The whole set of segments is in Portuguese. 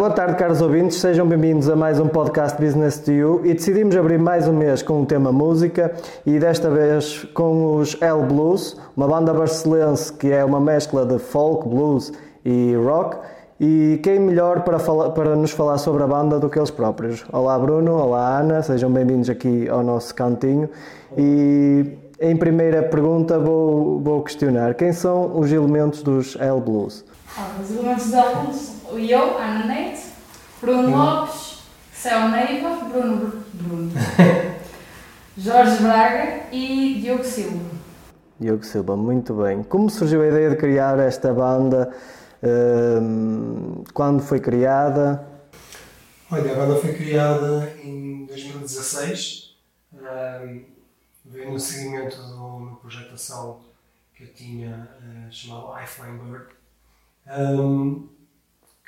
boa tarde, caros ouvintes. Sejam bem-vindos a mais um podcast Business to You. E decidimos abrir mais um mês com o tema música e desta vez com os L Blues, uma banda barcelense que é uma mescla de folk, blues e rock. E quem melhor para, falar, para nos falar sobre a banda do que eles próprios? Olá, Bruno. Olá, Ana. Sejam bem-vindos aqui ao nosso cantinho. E em primeira pergunta vou, vou questionar: quem são os elementos dos L Blues? Ah, os elementos da alunos, eu, Ana Neto, Bruno Lopes, Céu Neiva, Bruno, Bruno Jorge Braga e Diogo Silva. Diogo Silva, muito bem. Como surgiu a ideia de criar esta banda? Hum, quando foi criada? Olha, a banda foi criada em 2016. Um, veio no seguimento de uma projetação que eu tinha uh, chamado I Flying Bird um,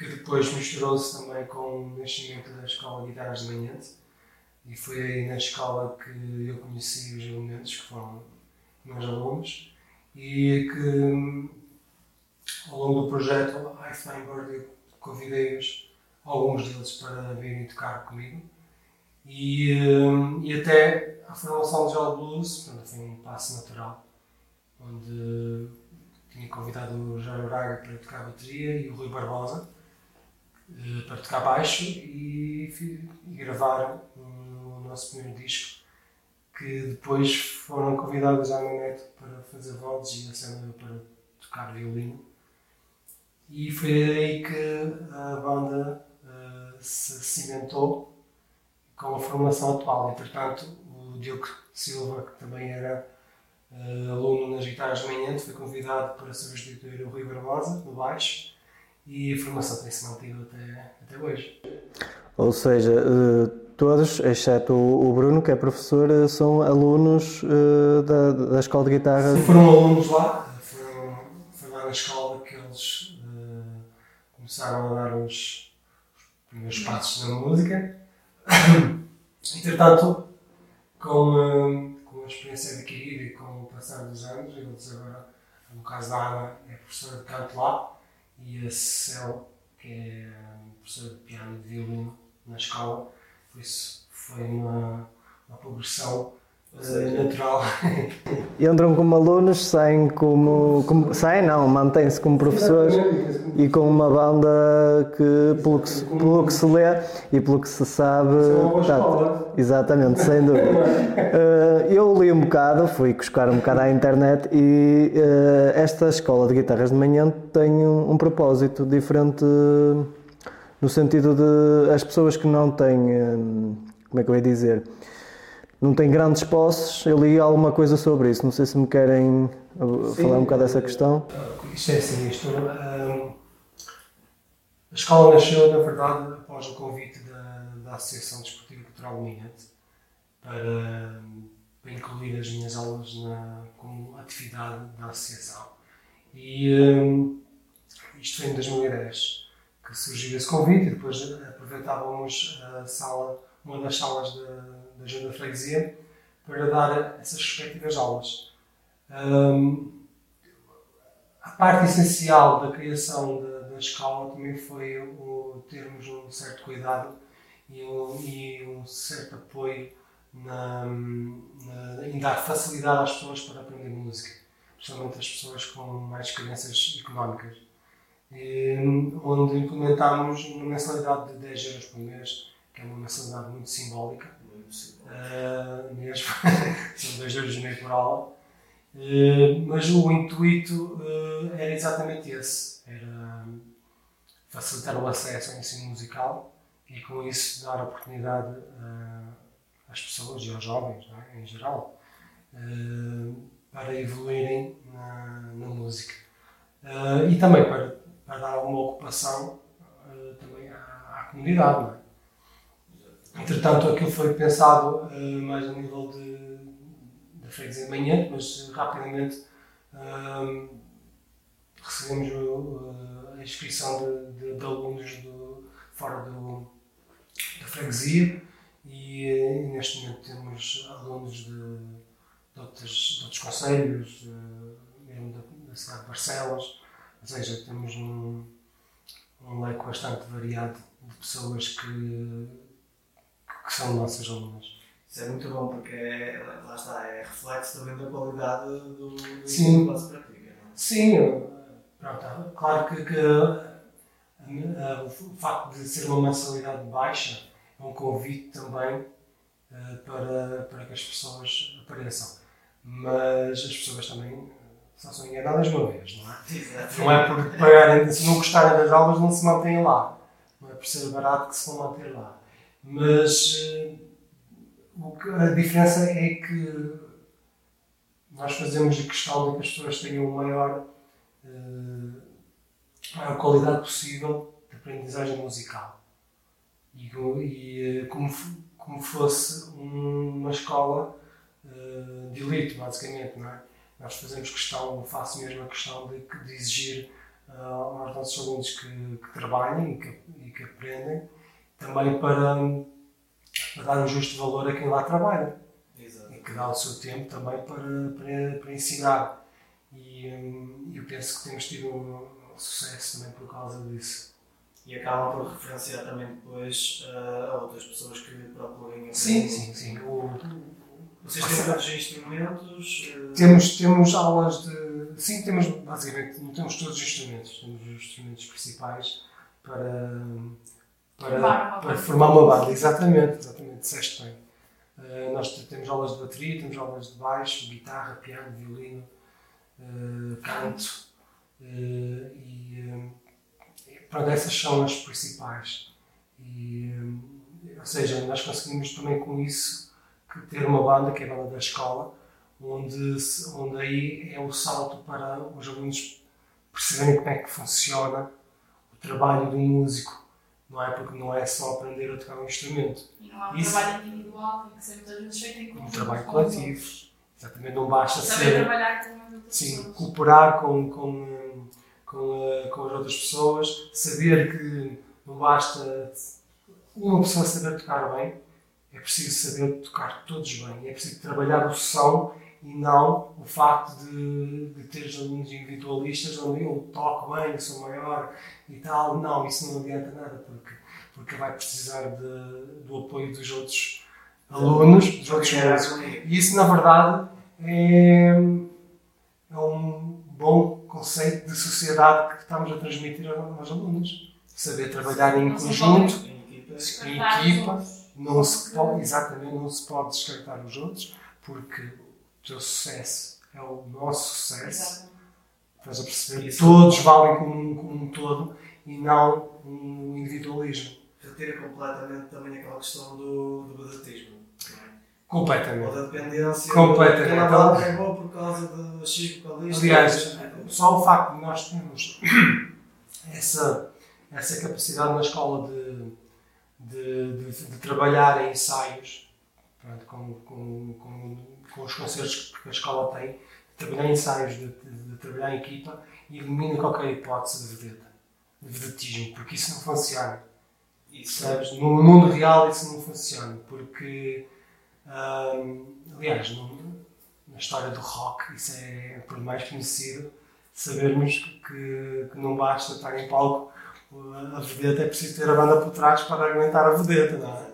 que depois misturou-se também com o nascimento da Escola de Guitarras de Manhã. E foi aí na escola que eu conheci os elementos que foram meus alunos e que ao longo do projeto I Flying Bird eu convidei-os, alguns deles para virem tocar comigo. E, um, e até a formação do Jolly Blues portanto, foi um passo natural onde tinha convidado o Jair Braga para tocar bateria e o Rui Barbosa para tocar baixo e, e gravaram o nosso primeiro disco que depois foram convidados à Neto para fazer vozes e a Sandra para tocar violino e foi aí que a banda uh, se cimentou com a formação atual. Entretanto, o Diogo Silva, que também era uh, aluno nas guitarras de manhã, foi convidado para substituir o Rui Barbosa no baixo e a formação tem-se mantido até, até hoje. Ou seja, uh, todos, exceto o Bruno, que é professor, uh, são alunos da, da escola de guitarra? Sim, foram alunos lá, foram, foi lá na escola que eles começaram a dar os primeiros passos na música. Entretanto, com, com a experiência adquirida e com o passar dos anos, eles agora, no caso da Ana, é professora de canto lá e a Cel, que é professora de piano e violino na escola, por isso foi uma, uma progressão natural. Entram como alunos, saem como. como saem não, mantêm-se como professores e com uma banda que, pelo que, pelo que se lê e pelo que se sabe. Tá, exatamente, sem dúvida. Uh, eu li um bocado, fui buscar um bocado à internet e uh, esta escola de guitarras de manhã tem um, um propósito diferente no sentido de as pessoas que não têm. Como é que eu ia dizer? Não tem grandes posses. Eu li alguma coisa sobre isso. Não sei se me querem uh, Sim, falar um bocado dessa questão. Isto é assim, isto, um, a escola nasceu, na verdade, após o convite da, da Associação Desportiva Cultural Minhante para, para, incluir as minhas aulas na, como atividade da associação. E um, isto foi em 2010 que surgiu esse convite e depois aproveitávamos a sala, uma das salas da da Agenda Freguesia para dar essas respectivas aulas. Um, a parte essencial da criação da, da escola também foi o termos um certo cuidado e um, e um certo apoio na, na, em dar facilidade às pessoas para aprender música, principalmente as pessoas com mais crenças económicas. E, onde implementámos uma mensalidade de 10 euros por mês, que é uma mensalidade muito simbólica, mesmo, são dois e meio por aula, uh, mas o intuito uh, era exatamente esse, era facilitar o acesso ao ensino musical e com isso dar oportunidade às pessoas e aos jovens é? em geral para evoluírem na, na música e também para, para dar alguma ocupação também à, à comunidade. Entretanto, aquilo foi pensado uh, mais a nível de, de freguesia manhã, mas rapidamente uh, recebemos uh, a inscrição de, de, de alunos do, fora do, da freguesia e, e, neste momento temos alunos de, outros, outros conselhos, mesmo da, da cidade de Barcelos, ou seja, temos um, um leque bastante variado de pessoas que, que são nossas alunas. Isso é muito bom porque é, lá está, é reflexo também da qualidade do, do Sim. que se pratica. Não é? Sim, pronto, claro que, que a- a- o facto de ser uma mensalidade baixa é um convite também eh, para, para que as pessoas apareçam. Mas as pessoas também eh, só são enganadas uma vez, não é? Exato. Não é por pagarem, se não gostarem das aulas, não se mantêm lá. Não é por ser barato que se vão manter lá. Mas a diferença é que nós fazemos a questão de que as pessoas tenham o maior, eh, a maior qualidade possível de aprendizagem musical. E, e, eh, como, como fosse um- uma escola eh, de elite, basicamente, não é? Nós fazemos questão, faço mesmo a questão de, de exigir aos nossos alunos que, que trabalhem e que, e que aprendem, também para, para dar um justo valor a quem lá trabalha Exato. e que dá o seu tempo também para, para, para ensinar. E hum, eu penso que temos tido um sucesso também por causa disso. E acaba por referenciar também depois ah, a outras pessoas que procurem aprender. Sim, sim, sim. O- Vocês têm tantos instrumentos? ah, temos, temos aulas de. Sim, temos basicamente, temos todos os instrumentos, temos os instrumentos principais para, para, Formar uma para banda. formar uma banda. Exatamente, exatamente, disseste bem. Eh, nós temos aulas de bateria, temos aulas de baixo, guitarra, piano, violino, eh, canto eh, e, e pronto, essas são as principais. E, ou seja, nós conseguimos também com isso que ter uma banda, que é a banda da escola, onde, onde aí é o salto para os alunos perceberem como é que funciona o trabalho do músico, não é? Porque não é só aprender a tocar um instrumento, E não há um Isso. trabalho individual, tem que ser muitas vezes feito em um conjunto trabalho com os coletivo. Exatamente, não basta Saber ser. trabalhar com as outras Sim, pessoas. cooperar com, com, com, eh, com as outras pessoas, saber que não basta uma pessoa saber tocar bem, é preciso saber tocar todos bem, é preciso trabalhar o som e não o facto de, de teres alunos individualistas onde eu toco bem, sou maior e tal. Não, isso não adianta nada porque, porque vai precisar de, do apoio dos outros alunos, dos outros harmonia. E isso, na verdade, é, é um bom conceito de sociedade que estamos a transmitir aos alunos. Saber trabalhar em conjunto, Em equipa. os não se pode, exatamente, não se pode descartar os outros, porque teu sucesso é o nosso sucesso. Exatamente. Estás a perceber? Isso. Todos valem como, um- como um todo e não um individualismo. Retira completamente também aquela questão do, do é? Ou Completamente. da dependência. Completamente. Aquela banda é boa por causa de X vocalista. Aliás, só o facto de nós termos essa, essa capacidade na escola de, de, de- de trabalhar em ensaios, pronto, com, com, com, com os concertos que a escola tem, de trabalhar em ensaios, de, de- de trabalhar em equipa, elimina qualquer hipótese de vedeta, de vedetismo, porque isso não funciona. Isso. Percebes? No mundo real isso não funciona, porque, hum, aliás, no- na história do rock, isso é por mais conhecido, sabermos que, que não basta estar em palco a vedeta, é preciso ter a banda por trás para aguentar a vedeta, não é?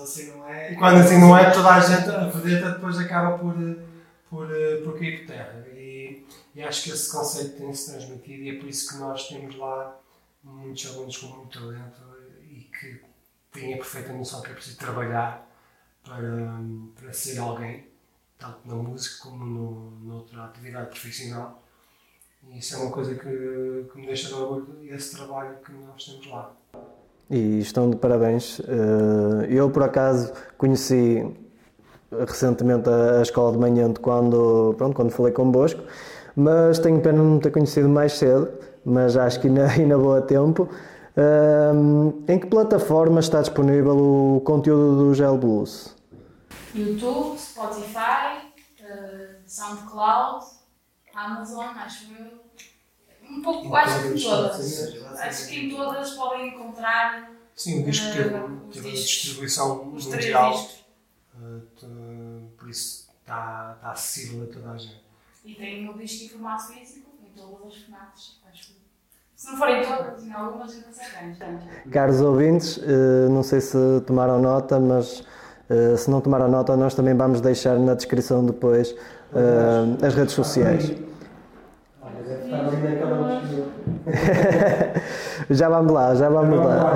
Quando assim não é. E quando assim não é, toda a gente, a vedeta depois acaba por, por, por cair por terra. E, e acho que esse conceito tem-se transmitido e é por isso que nós temos lá muitos alunos com muito talento e que têm a perfeita noção que é preciso trabalhar para, para ser alguém, tanto na música como no, noutra atividade profissional. E isso é uma coisa que, que me deixa de orgulho, esse trabalho que nós temos lá. E estão de parabéns. Eh, Eu, por acaso, conheci recentemente a escola de manhã quando, pronto, quando falei convosco, mas tenho pena de não ter conhecido mais cedo, mas acho que ainda, ainda vou a tempo. Ahm, em que plataforma está disponível o conteúdo do Gel Blues? YouTube, Spotify, eh, SoundCloud, Amazon, acho eu. Um pouco, Em acho que em todas. Acho que em todas podem encontrar Sim, o disco teve, Eh, os teve discos. distribuição os mundial. Uh, t- por isso está, está acessível a toda a gente. E tem o disco em formato físico em todas as FNACs, acho eu. Se não forem todas, em algumas ainda se arranja. Caros ouvintes, eh, não sei se tomaram nota, mas eh, se não tomaram nota, nós também vamos deixar na descrição depois eh, as redes sociais. Já vamos lá, já vamos lá.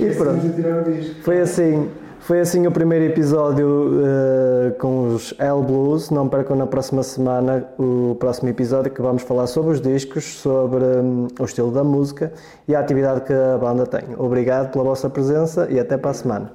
E pronto. Esquecemos de tirar o disco. Foi assim, foi assim o primeiro episódio eh, com os L Blues. Não percam na próxima semana o próximo episódio que vamos falar sobre os discos, sobre hum, o estilo da música e a atividade que a banda tem. Obrigado pela vossa presença e até para a semana.